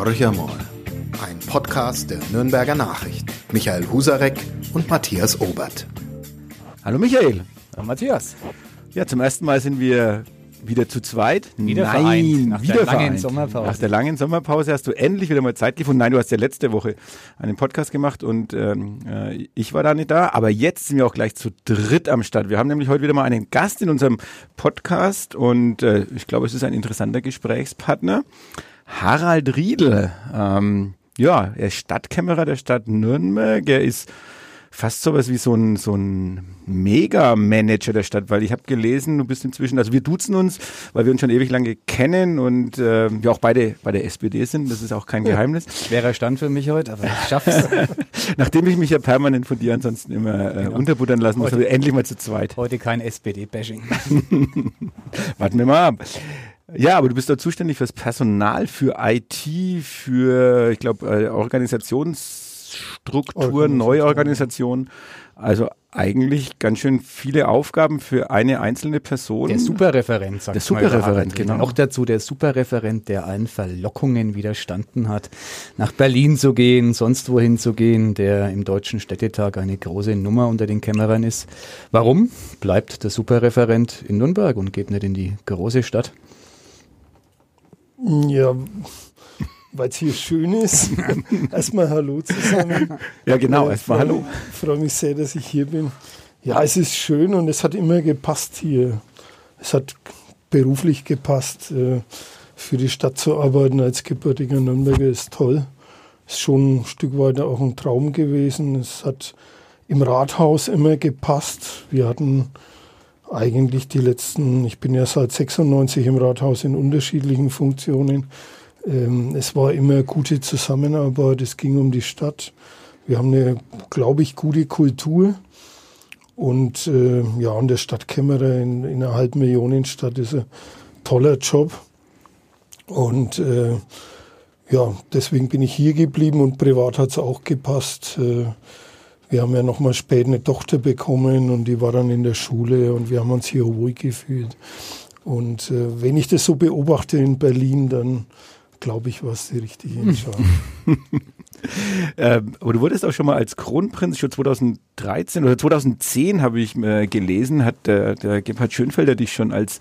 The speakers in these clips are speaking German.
Horcher mal. Ein Podcast der Nürnberger Nachricht. Michael Husarek und Matthias Obert. Hallo Michael. Hallo Matthias. Ja, zum ersten Mal sind wir wieder zu zweit? Wieder Nein, vereint, nach wieder der langen vereint. Sommerpause. Nach der langen Sommerpause hast du endlich wieder mal Zeit gefunden. Nein, du hast ja letzte Woche einen Podcast gemacht und ähm, äh, ich war da nicht da. Aber jetzt sind wir auch gleich zu dritt am Start. Wir haben nämlich heute wieder mal einen Gast in unserem Podcast und äh, ich glaube, es ist ein interessanter Gesprächspartner. Harald Riedel. Ähm, ja, er ist Stadtkämmerer der Stadt Nürnberg. Er ist fast sowas wie so ein, so ein Mega-Manager der Stadt, weil ich habe gelesen, du bist inzwischen, also wir duzen uns, weil wir uns schon ewig lange kennen und äh, wir auch beide bei der SPD sind, das ist auch kein Geheimnis. Schwerer Stand für mich heute, aber ich schaff's. Nachdem ich mich ja permanent von dir ansonsten immer äh, Genau. unterbuttern lassen muss, Heute- endlich mal zu zweit. heute kein SPD-Bashing. Warten wir mal ab. Ja, aber du bist da zuständig fürs Personal, für IT, für, ich glaube, äh, Organisationsstruktur, Organisation. Neuorganisation. Also eigentlich ganz schön viele Aufgaben für eine einzelne Person. Der Superreferent, sagt Der Superreferent, Riedel. genau. Noch dazu der Superreferent, der allen Verlockungen widerstanden hat, nach Berlin zu gehen, sonst wohin zu gehen, der im Deutschen Städtetag eine große Nummer unter den Kämmerern ist. Warum bleibt der Superreferent in Nürnberg und geht nicht in die große Stadt? Ja, weil es hier schön ist. Erstmal Hallo zusammen. Ja, genau. Äh, Erstmal Hallo. freue mich sehr, dass ich hier bin. Ja, es ist schön und es hat immer gepasst hier. Es hat beruflich gepasst. äh, Für die Stadt zu arbeiten als gebürtiger Nürnberger ist toll. Ist schon ein Stück weit auch ein Traum gewesen. Es hat im Rathaus immer gepasst. Wir hatten eigentlich die letzten, ich bin ja seit 96 im Rathaus in unterschiedlichen Funktionen. Ähm, es war immer gute Zusammenarbeit, es ging um die Stadt. Wir haben eine, glaube ich, gute Kultur. Und äh, ja, und der Stadtkämmerer in, in einer Halbmillionenstadt ist ein toller Job. Und äh, ja, deswegen bin ich hier geblieben und privat hat es auch gepasst. Äh, wir haben ja nochmal spät eine Tochter bekommen und die war dann in der Schule und wir haben uns hier wohl gefühlt. Und äh, wenn ich das so beobachte in Berlin, dann glaube ich, war es die richtige Entscheidung. Ähm, aber du wurdest auch schon mal als Kronprinz schon 2013 oder 2010 habe ich äh, gelesen, hat der, der Gebhard Schönfelder dich schon als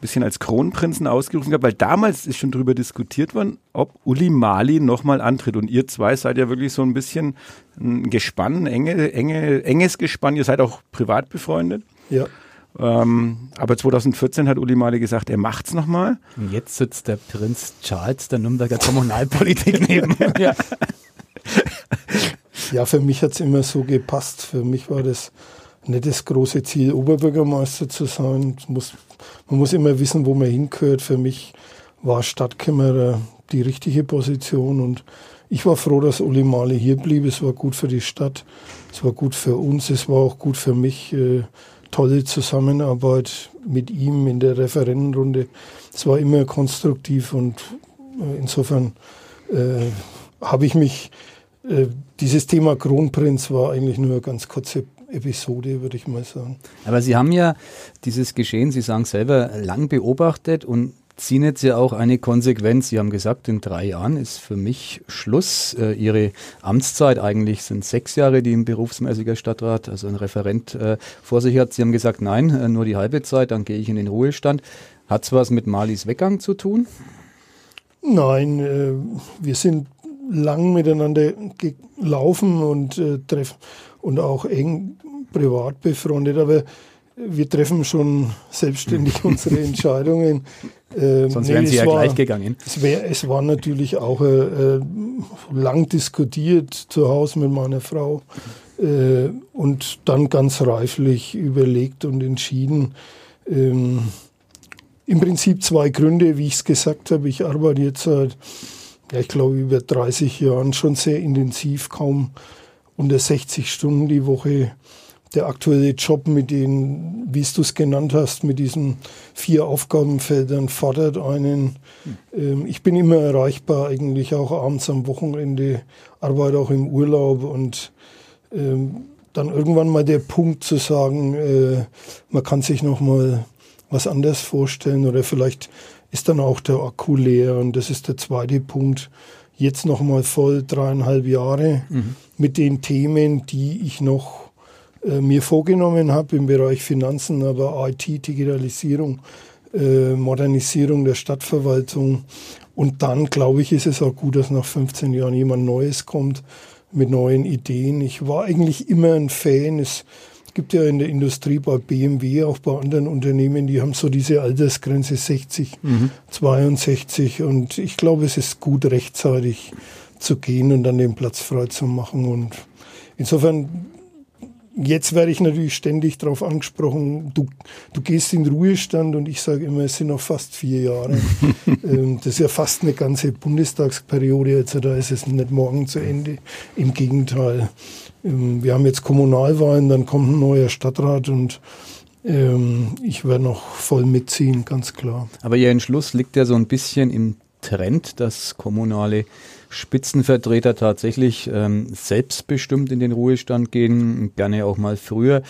bisschen als Kronprinzen ausgerufen gehabt, weil damals ist schon darüber diskutiert worden, ob Uli Mali nochmal antritt. Und ihr zwei seid ja wirklich so ein bisschen ein Gespann, ein enge, enge, enges Gespann. Ihr seid auch privat befreundet. ja. Ähm, aber 2014 hat Uli Mali gesagt, er macht's nochmal. Und jetzt sitzt der Prinz Charles der Nürnberger Kommunalpolitik neben mir. Ja. Ja, für mich hat es immer so gepasst. Für mich war das nicht das große Ziel, Oberbürgermeister zu sein. Muss, man muss immer wissen, wo man hingehört. Für mich war Stadtkämmerer die richtige Position und ich war froh, dass Uli Mali hier blieb. Es war gut für die Stadt, es war gut für uns, es war auch gut für mich. Äh, tolle Zusammenarbeit mit ihm in der Referentenrunde. Es war immer konstruktiv und äh, insofern äh, habe ich mich äh, dieses Thema Kronprinz war eigentlich nur eine ganz kurze Episode, würde ich mal sagen. Aber Sie haben ja dieses Geschehen, Sie sagen selber, lang beobachtet und ziehen jetzt ja auch eine Konsequenz. Sie haben gesagt, in drei Jahren ist für mich Schluss. Äh, Ihre Amtszeit eigentlich sind sechs Jahre, die ein berufsmäßiger Stadtrat, also ein Referent äh, vor sich hat. Sie haben gesagt, nein, äh, nur die halbe Zeit, dann gehe ich in den Ruhestand. Hat es was mit Malis Weggang zu tun? Nein, äh, wir sind lang miteinander gelaufen und äh, treff und auch eng privat befreundet, aber wir treffen schon selbstständig unsere Entscheidungen. Ähm, Sonst nee, wären Sie es ja war- gleich gegangen. Es, wär, es war natürlich auch äh, äh, lang diskutiert zu Hause mit meiner Frau äh, und dann ganz reiflich überlegt und entschieden. Ähm, Im Prinzip zwei Gründe, wie ich es gesagt habe. Ich arbeite jetzt seit, ja, ich glaube, über 30 Jahren schon sehr intensiv, kaum unter 60 Stunden die Woche. Der aktuelle Job mit den, wie du es genannt hast, mit diesen vier Aufgabenfeldern fordert einen. Ähm, ich bin immer erreichbar, eigentlich auch abends am Wochenende, arbeite auch im Urlaub und ähm, dann irgendwann mal der Punkt zu sagen, äh, man kann sich noch mal was anders vorstellen oder vielleicht ist dann auch der Akku leer. Und das ist der zweite Punkt. Jetzt nochmal voll dreieinhalb Jahre mhm. mit den Themen, die ich noch äh, mir vorgenommen habe im Bereich Finanzen, aber IT, Digitalisierung, äh, Modernisierung der Stadtverwaltung. Und dann, glaube ich, ist es auch gut, dass nach 15 Jahren jemand Neues kommt mit neuen Ideen. Ich war eigentlich immer ein Fan. Es gibt ja in der Industrie bei BMW, auch bei anderen Unternehmen, die haben so diese Altersgrenze 60, mhm. 62. Und ich glaube, es ist gut, rechtzeitig zu gehen und dann den Platz frei zu machen. Und insofern Jetzt werde ich natürlich ständig darauf angesprochen, du, du gehst in Ruhestand und ich sage immer, es sind noch fast vier Jahre. Ähm, das ist ja fast eine ganze Bundestagsperiode, also da ist es nicht morgen zu Ende. Im Gegenteil. Ähm, wir haben jetzt Kommunalwahlen, dann kommt ein neuer Stadtrat und ähm, ich werde noch voll mitziehen, ganz klar. Aber Ihr Entschluss liegt ja so ein bisschen im Trend, dass kommunale Spitzenvertreter tatsächlich ähm, selbstbestimmt in den Ruhestand gehen, gerne auch mal früher.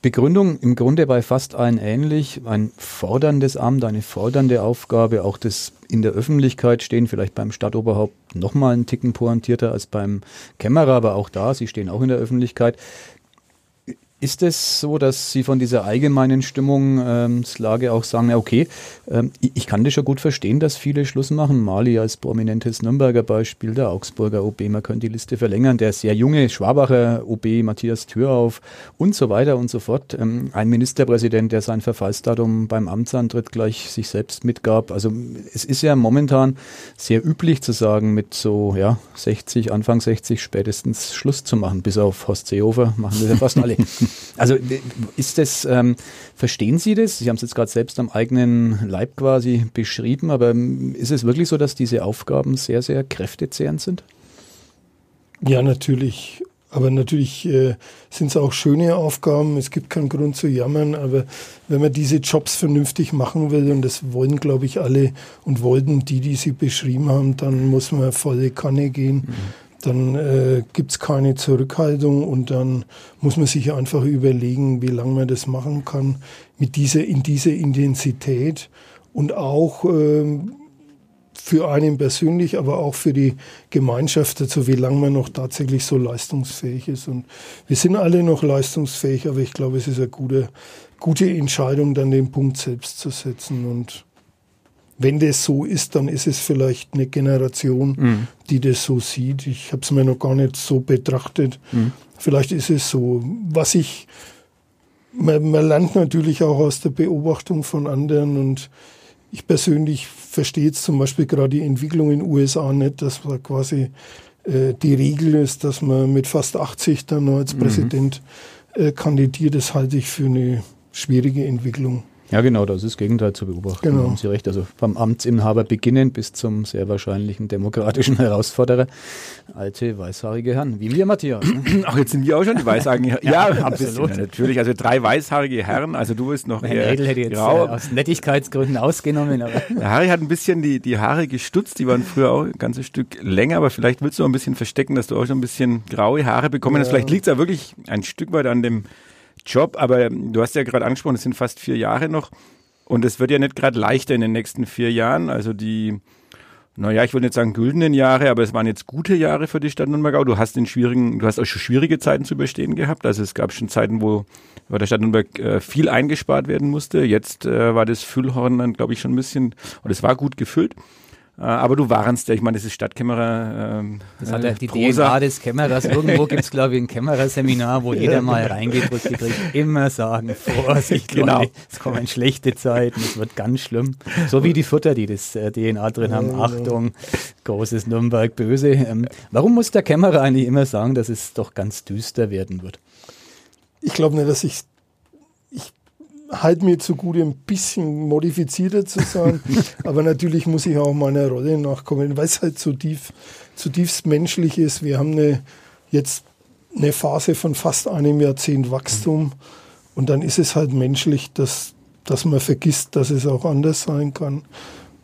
Begründung im Grunde bei fast allen ähnlich, ein forderndes Amt, eine fordernde Aufgabe, auch das in der Öffentlichkeit stehen, vielleicht beim Stadtoberhaupt noch mal einen Ticken pointierter als beim Kämmerer, aber auch da, sie stehen auch in der Öffentlichkeit. Ist es so, dass Sie von dieser allgemeinen Stimmungslage ähm, auch sagen, ja, okay, ähm, ich kann das schon gut verstehen, dass viele Schluss machen. Mali als prominentes Nürnberger Beispiel, der Augsburger OB, man könnte die Liste verlängern, der sehr junge Schwabacher OB, Matthias Thürauf und so weiter und so fort. Ähm, ein Ministerpräsident, der sein Verfallsdatum beim Amtsantritt gleich sich selbst mitgab. Also es ist ja momentan sehr üblich zu sagen, mit so ja 60, Anfang 60 spätestens Schluss zu machen, bis auf Horst Seehofer machen das ja fast alle. Also ist das, ähm, verstehen Sie das? Sie haben es jetzt gerade selbst am eigenen Leib quasi beschrieben, aber ähm, ist es wirklich so, dass diese Aufgaben sehr, sehr kräftezehrend sind? Ja, natürlich. Aber natürlich äh, sind es auch schöne Aufgaben. Es gibt keinen Grund zu jammern. Aber wenn man diese Jobs vernünftig machen will, und das wollen, glaube ich, alle und wollten die, die sie beschrieben haben, dann muss man volle Kanne gehen. Mhm dann äh, gibt es keine Zurückhaltung und dann muss man sich einfach überlegen, wie lange man das machen kann mit dieser, in dieser Intensität und auch äh, für einen persönlich, aber auch für die Gemeinschaft dazu, wie lange man noch tatsächlich so leistungsfähig ist. Und wir sind alle noch leistungsfähig, aber ich glaube, es ist eine gute, gute Entscheidung, dann den Punkt selbst zu setzen und wenn das so ist, dann ist es vielleicht eine Generation, mhm. die das so sieht. Ich habe es mir noch gar nicht so betrachtet. Mhm. Vielleicht ist es so. Was ich, man, man, lernt natürlich auch aus der Beobachtung von anderen und ich persönlich verstehe jetzt zum Beispiel gerade die Entwicklung in den USA nicht, dass man quasi äh, die Regel ist, dass man mit fast 80 dann noch als mhm. Präsident äh, kandidiert. Das halte ich für eine schwierige Entwicklung. Ja, genau, das ist das Gegenteil zu beobachten. Genau. Haben Sie recht. Also vom Amtsinhaber beginnen bis zum sehr wahrscheinlichen demokratischen Herausforderer. Alte, weißhaarige Herren, wie wir, Matthias. Ne? Ach, jetzt sind wir auch schon die weißhaarigen Herren. ja, ja absolut. Ja, natürlich. Also drei weißhaarige Herren. Also du bist noch eher Redel hätte jetzt grau. Äh, aus Nettigkeitsgründen ausgenommen. Aber Der Harry hat ein bisschen die, die Haare gestutzt. Die waren früher auch ein ganzes Stück länger. Aber vielleicht willst du auch ein bisschen verstecken, dass du auch schon ein bisschen graue Haare bekommen hast. Vielleicht liegt es ja wirklich ein Stück weit an dem Job, aber du hast ja gerade angesprochen, es sind fast vier Jahre noch und es wird ja nicht gerade leichter in den nächsten vier Jahren. Also die, naja, ich würde nicht sagen güldenen Jahre, aber es waren jetzt gute Jahre für die Stadt Nürnberg. Du hast in schwierigen, du hast auch schon schwierige Zeiten zu überstehen gehabt. Also es gab schon Zeiten, wo bei der Stadt Nürnberg äh, viel eingespart werden musste. Jetzt äh, war das Füllhorn dann, glaube ich, schon ein bisschen, und es war gut gefüllt. Äh, aber du warnst ja, ich meine, das ist Stadtkämmerer. Ähm, das hat ja die Prosa. DNA des Kämmerers. Irgendwo gibt es, glaube ich, ein Kämmererseminar, wo jeder mal reingeht und die kriegt immer sagen, Vorsicht, genau. Leute, es kommen schlechte Zeiten, es wird ganz schlimm. So wie die Futter, die das äh, DNA drin haben. Achtung, großes Nürnberg böse. Ähm, warum muss der Kämmerer eigentlich immer sagen, dass es doch ganz düster werden wird? Ich glaube nicht, dass ich halte mir zugute, ein bisschen modifizierter zu sein. Aber natürlich muss ich auch meiner Rolle nachkommen, weil es halt so tief, zutiefst menschlich ist. Wir haben eine, jetzt eine Phase von fast einem Jahrzehnt Wachstum. Und dann ist es halt menschlich, dass, dass man vergisst, dass es auch anders sein kann.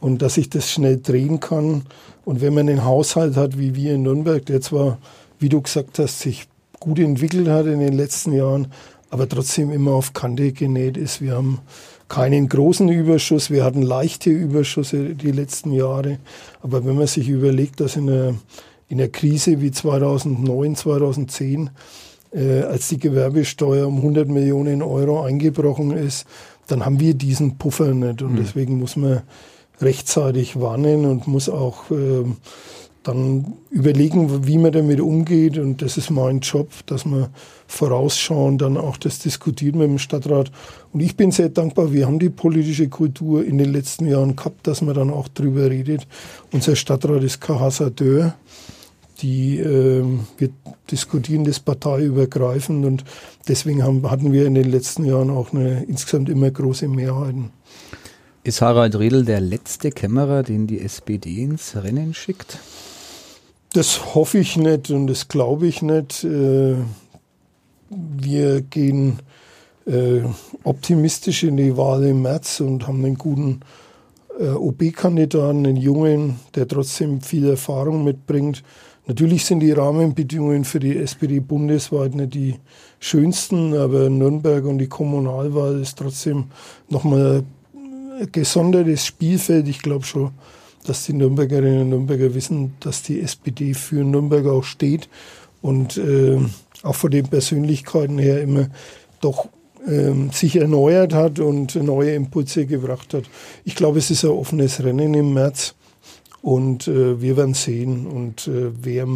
Und dass ich das schnell drehen kann. Und wenn man einen Haushalt hat, wie wir in Nürnberg, der zwar, wie du gesagt hast, sich gut entwickelt hat in den letzten Jahren, aber trotzdem immer auf Kante genäht ist. Wir haben keinen großen Überschuss. Wir hatten leichte Überschüsse die letzten Jahre. Aber wenn man sich überlegt, dass in einer, in einer Krise wie 2009, 2010, äh, als die Gewerbesteuer um 100 Millionen Euro eingebrochen ist, dann haben wir diesen Puffer nicht. Und mhm. deswegen muss man rechtzeitig warnen und muss auch äh, dann überlegen, wie man damit umgeht. Und das ist mein Job, dass man vorausschauen, dann auch das diskutiert mit dem Stadtrat. Und ich bin sehr dankbar, wir haben die politische Kultur in den letzten Jahren gehabt, dass man dann auch drüber redet. Unser Stadtrat ist kein Hasardeur. Die, äh, wir diskutieren das parteiübergreifend und deswegen haben, hatten wir in den letzten Jahren auch eine insgesamt immer große Mehrheiten. Ist Harald Riedel der letzte Kämmerer, den die SPD ins Rennen schickt? Das hoffe ich nicht und das glaube ich nicht. Äh, wir gehen äh, optimistisch in die Wahl im März und haben einen guten äh, OB-Kandidaten, einen Jungen, der trotzdem viel Erfahrung mitbringt. Natürlich sind die Rahmenbedingungen für die SPD bundesweit nicht die schönsten, aber Nürnberg und die Kommunalwahl ist trotzdem nochmal ein gesondertes Spielfeld. Ich glaube schon, dass die Nürnbergerinnen und Nürnberger wissen, dass die SPD für Nürnberg auch steht und äh, auch von den Persönlichkeiten her immer doch ähm, sich erneuert hat und neue Impulse gebracht hat. Ich glaube, es ist ein offenes Rennen im März und äh, wir werden sehen und äh, wer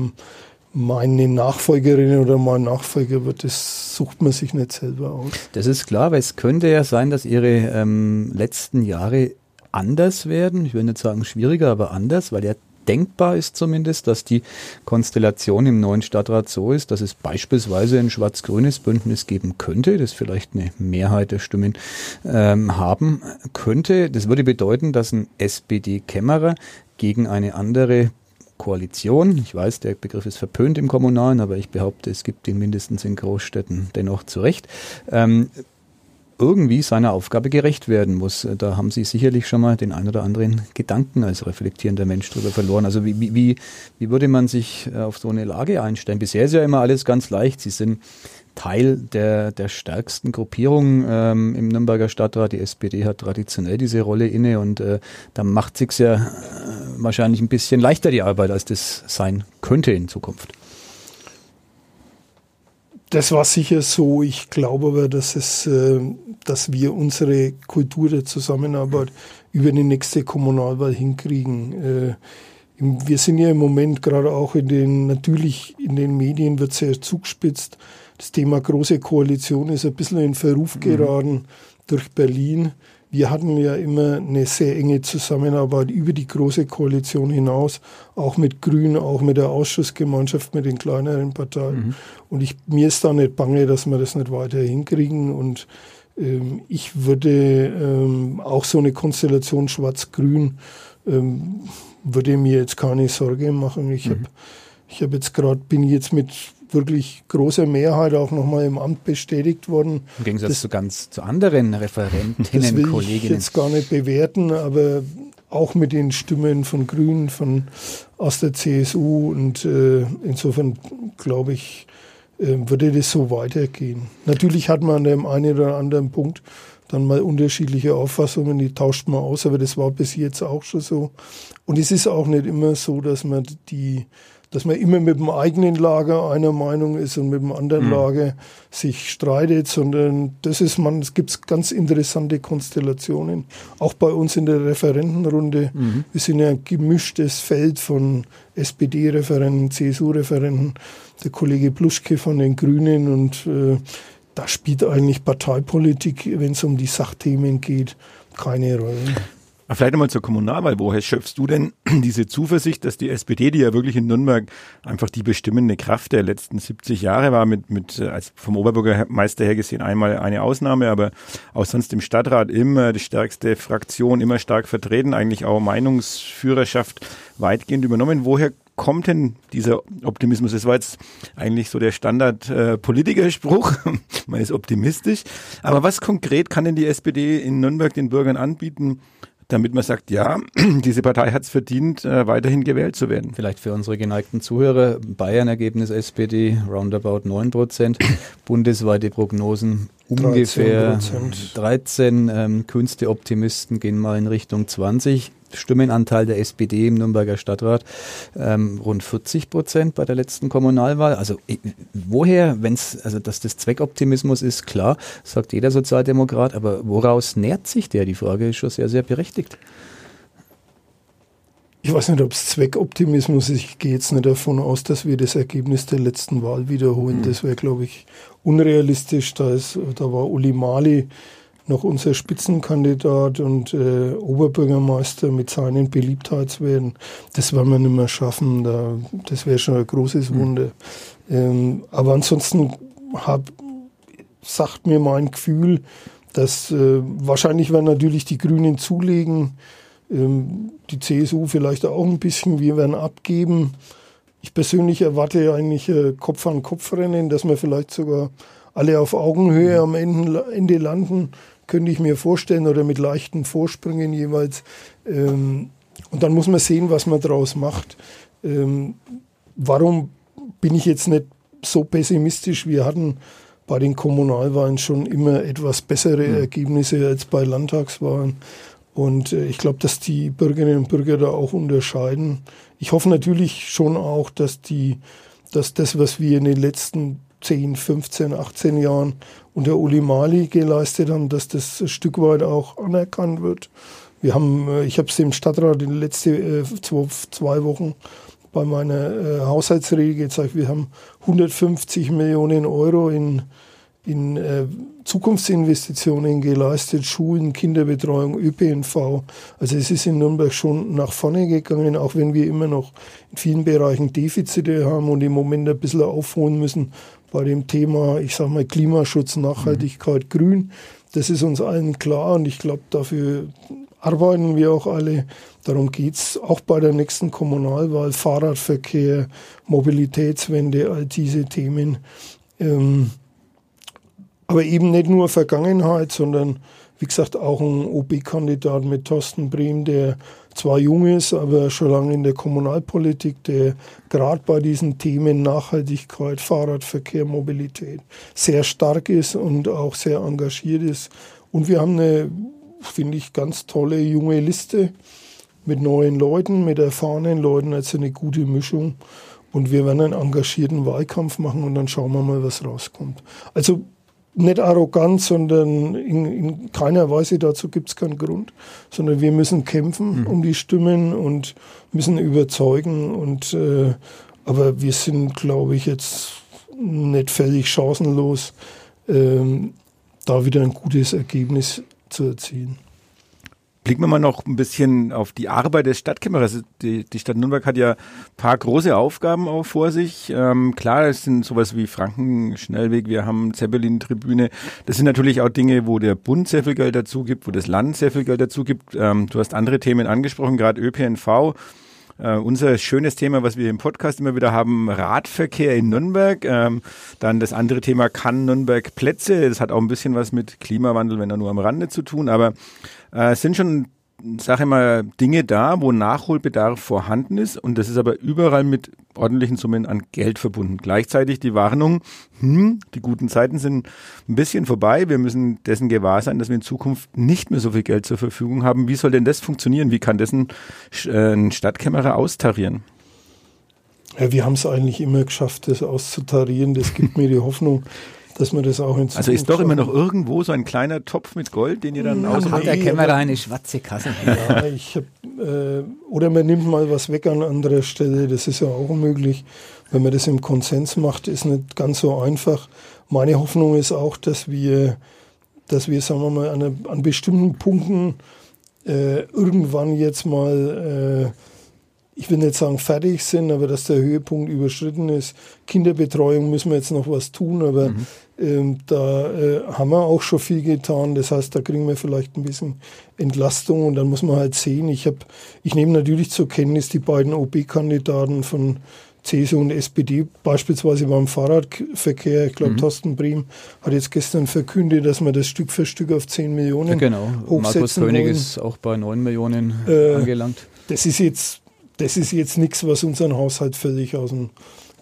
meine Nachfolgerin oder mein Nachfolger wird, das sucht man sich nicht selber aus. Das ist klar, weil es könnte ja sein, dass Ihre ähm, letzten Jahre anders werden. Ich will nicht sagen schwieriger, aber anders, weil ja denkbar ist zumindest, dass die Konstellation im neuen Stadtrat so ist, dass es beispielsweise ein schwarz-grünes Bündnis geben könnte, das vielleicht eine Mehrheit der Stimmen ähm, haben könnte. Das würde bedeuten, dass ein SPD-Kämmerer gegen eine andere Koalition, ich weiß, der Begriff ist verpönt im Kommunalen, aber ich behaupte, es gibt ihn mindestens in Großstädten dennoch zurecht, ähm, irgendwie seiner Aufgabe gerecht werden muss. Da haben Sie sicherlich schon mal den ein oder anderen Gedanken als reflektierender Mensch darüber verloren. Also wie, wie, wie würde man sich äh, auf so eine Lage einstellen? Bisher ist ja immer alles ganz leicht. Sie sind Teil der, der stärksten Gruppierung ähm, im Nürnberger Stadtrat. Die SPD hat traditionell diese Rolle inne und äh, da macht sich ja äh, wahrscheinlich ein bisschen leichter die Arbeit, als das sein könnte in Zukunft. Das war sicher so. Ich glaube aber, dass es, äh, dass wir unsere Kultur der Zusammenarbeit über die nächste Kommunalwahl hinkriegen. Äh, wir sind ja im Moment gerade auch in den, natürlich in den Medien wird sehr zugespitzt. Das Thema große Koalition ist ein bisschen in Verruf mhm. geraten mhm. durch Berlin wir hatten ja immer eine sehr enge Zusammenarbeit über die große Koalition hinaus, auch mit Grünen, auch mit der Ausschussgemeinschaft, mit den kleineren Parteien. Mhm. Und ich, mir ist da nicht bange, dass wir das nicht weiter hinkriegen. Und ähm, ich würde ähm, auch so eine Konstellation Schwarz-Grün ähm, würde mir jetzt keine Sorge machen. Ich mhm. habe ich hab jetzt gerade, bin jetzt mit wirklich großer Mehrheit auch nochmal im Amt bestätigt worden. Im Gegensatz das, zu ganz zu anderen Referentinnen, das will Kolleginnen. Ich jetzt gar nicht bewerten, aber auch mit den Stimmen von Grünen, von aus der CSU und äh, insofern glaube ich, äh, würde das so weitergehen. Natürlich hat man an dem einen oder anderen Punkt dann mal unterschiedliche Auffassungen, die tauscht man aus, aber das war bis jetzt auch schon so. Und es ist auch nicht immer so, dass man die dass man immer mit dem eigenen Lager einer Meinung ist und mit dem anderen mhm. Lager sich streitet, sondern das ist man, es gibt ganz interessante Konstellationen. Auch bei uns in der Referentenrunde. Mhm. Wir sind ja ein gemischtes Feld von SPD-Referenten, CSU-Referenten, der Kollege Pluschke von den Grünen und äh, da spielt eigentlich Parteipolitik, wenn es um die Sachthemen geht, keine Rolle. Vielleicht einmal zur Kommunalwahl. Woher schöpfst du denn diese Zuversicht, dass die SPD, die ja wirklich in Nürnberg einfach die bestimmende Kraft der letzten 70 Jahre war, mit, mit als vom Oberbürgermeister her gesehen einmal eine Ausnahme, aber auch sonst im Stadtrat immer die stärkste Fraktion, immer stark vertreten, eigentlich auch Meinungsführerschaft weitgehend übernommen. Woher kommt denn dieser Optimismus? Das war jetzt eigentlich so der Standard-Politikerspruch. Äh, Man ist optimistisch. Aber was konkret kann denn die SPD in Nürnberg den Bürgern anbieten, damit man sagt, ja, diese Partei hat es verdient, äh, weiterhin gewählt zu werden. Vielleicht für unsere geneigten Zuhörer, Bayern-Ergebnis SPD roundabout 9 Prozent, bundesweite Prognosen ungefähr 13, 13 ähm, Optimisten gehen mal in Richtung 20. Stimmenanteil der SPD im Nürnberger Stadtrat ähm, rund 40 Prozent bei der letzten Kommunalwahl. Also woher, wenn es, also dass das Zweckoptimismus ist, klar, sagt jeder Sozialdemokrat, aber woraus nährt sich der? Die Frage ist schon sehr, sehr berechtigt. Ich weiß nicht, ob es Zweckoptimismus ist. Ich gehe jetzt nicht davon aus, dass wir das Ergebnis der letzten Wahl wiederholen. Mhm. Das wäre, glaube ich, unrealistisch. Da, ist, da war Uli Mali noch unser Spitzenkandidat und äh, Oberbürgermeister mit seinen Beliebtheitswerten. Das werden wir nicht mehr schaffen. Da, das wäre schon ein großes mhm. Wunder. Mhm. Ähm, aber ansonsten hab, sagt mir mein Gefühl, dass äh, wahrscheinlich werden natürlich die Grünen zulegen, ähm, die CSU vielleicht auch ein bisschen, wir werden abgeben. Ich persönlich erwarte eigentlich äh, Kopf-an-Kopf-Rennen, dass wir vielleicht sogar alle auf Augenhöhe mhm. am Ende, Ende landen könnte ich mir vorstellen, oder mit leichten Vorsprüngen jeweils. Ähm, und dann muss man sehen, was man daraus macht. Ähm, warum bin ich jetzt nicht so pessimistisch? Wir hatten bei den Kommunalwahlen schon immer etwas bessere mhm. Ergebnisse als bei Landtagswahlen. Und äh, ich glaube, dass die Bürgerinnen und Bürger da auch unterscheiden. Ich hoffe natürlich schon auch, dass die, dass das, was wir in den letzten 10, 15, 18 Jahren unter Uli Mali geleistet haben, dass das ein Stück weit auch anerkannt wird. Wir haben, äh, ich habe es dem Stadtrat in den letzten äh, zwei, Wochen bei meiner äh, Haushaltsrede gezeigt. Wir haben 150 Millionen Euro in, in äh, Zukunftsinvestitionen geleistet, Schulen, Kinderbetreuung, ÖPNV. Also es ist in Nürnberg schon nach vorne gegangen, auch wenn wir immer noch in vielen Bereichen Defizite haben und im Moment ein bisschen aufholen müssen, bei dem Thema, ich sage mal, Klimaschutz, Nachhaltigkeit, mhm. Grün. Das ist uns allen klar und ich glaube, dafür arbeiten wir auch alle. Darum geht es auch bei der nächsten Kommunalwahl, Fahrradverkehr, Mobilitätswende, all diese Themen. Ähm, aber eben nicht nur Vergangenheit, sondern wie gesagt auch ein OB-Kandidat mit Thorsten Brehm, der zwar jung ist, aber schon lange in der Kommunalpolitik, der gerade bei diesen Themen Nachhaltigkeit, Fahrradverkehr, Mobilität sehr stark ist und auch sehr engagiert ist. Und wir haben eine, finde ich, ganz tolle junge Liste mit neuen Leuten, mit erfahrenen Leuten, also eine gute Mischung. Und wir werden einen engagierten Wahlkampf machen und dann schauen wir mal, was rauskommt. Also nicht arrogant, sondern in, in keiner Weise dazu gibt es keinen Grund, sondern wir müssen kämpfen mhm. um die Stimmen und müssen überzeugen. Und äh, aber wir sind, glaube ich, jetzt nicht völlig chancenlos, ähm, da wieder ein gutes Ergebnis zu erzielen. Blicken wir mal noch ein bisschen auf die Arbeit des Stadtkämmerers. Die, die Stadt Nürnberg hat ja paar große Aufgaben auch vor sich. Ähm, klar, es sind sowas wie Franken-Schnellweg, wir haben Zeppelin-Tribüne. Das sind natürlich auch Dinge, wo der Bund sehr viel Geld dazu gibt, wo das Land sehr viel Geld dazu gibt. Ähm, du hast andere Themen angesprochen, gerade ÖPNV. Uh, unser schönes Thema, was wir im Podcast immer wieder haben, Radverkehr in Nürnberg. Ähm, dann das andere Thema kann Nürnberg Plätze. Das hat auch ein bisschen was mit Klimawandel, wenn er nur am Rande zu tun. Aber äh, es sind schon sage mal, Dinge da, wo Nachholbedarf vorhanden ist und das ist aber überall mit ordentlichen Summen an Geld verbunden. Gleichzeitig die Warnung, hm, die guten Zeiten sind ein bisschen vorbei, wir müssen dessen gewahr sein, dass wir in Zukunft nicht mehr so viel Geld zur Verfügung haben. Wie soll denn das funktionieren? Wie kann das ein, äh, ein Stadtkämmerer austarieren? Ja, wir haben es eigentlich immer geschafft, das auszutarieren. Das gibt mir die Hoffnung, dass man das auch in Zukunft Also ist doch immer noch irgendwo so ein kleiner Topf mit Gold, den ihr dann aus Hat der Kämmerer eine schwarze Kasse? Ja, ich hab, äh, oder man nimmt mal was weg an anderer Stelle, das ist ja auch möglich. Wenn man das im Konsens macht, ist nicht ganz so einfach. Meine Hoffnung ist auch, dass wir, dass wir, sagen wir mal, an, an bestimmten Punkten äh, irgendwann jetzt mal äh, ich will nicht sagen fertig sind, aber dass der Höhepunkt überschritten ist. Kinderbetreuung müssen wir jetzt noch was tun, aber mhm. Ähm, da äh, haben wir auch schon viel getan. Das heißt, da kriegen wir vielleicht ein bisschen Entlastung und dann muss man halt sehen. Ich habe, ich nehme natürlich zur Kenntnis die beiden OB-Kandidaten von CSU und SPD, beispielsweise beim Fahrradverkehr. Ich glaube, mhm. Thorsten Brehm hat jetzt gestern verkündet, dass wir das Stück für Stück auf 10 Millionen ja, genau. hochsetzen Markus König wollen. ist auch bei 9 Millionen äh, angelangt. Das ist jetzt das ist jetzt nichts, was unseren Haushalt völlig aus dem